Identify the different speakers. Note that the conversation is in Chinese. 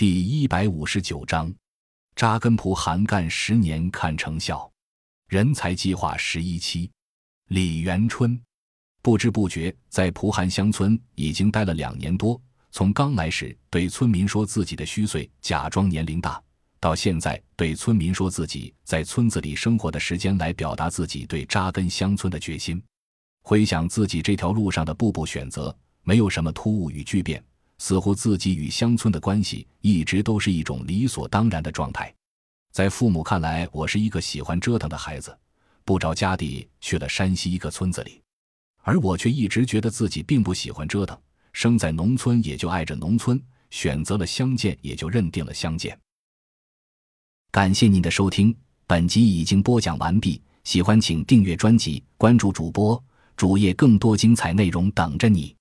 Speaker 1: 第一百五十九章，扎根蒲韩干十年看成效，人才计划十一期。李元春不知不觉在蒲韩乡村已经待了两年多，从刚来时对村民说自己的虚岁，假装年龄大，到现在对村民说自己在村子里生活的时间，来表达自己对扎根乡村的决心。回想自己这条路上的步步选择，没有什么突兀与巨变。似乎自己与乡村的关系一直都是一种理所当然的状态，在父母看来，我是一个喜欢折腾的孩子，不着家地去了山西一个村子里，而我却一直觉得自己并不喜欢折腾，生在农村也就爱着农村，选择了相见也就认定了相见。感谢您的收听，本集已经播讲完毕，喜欢请订阅专辑，关注主播主页，更多精彩内容等着你。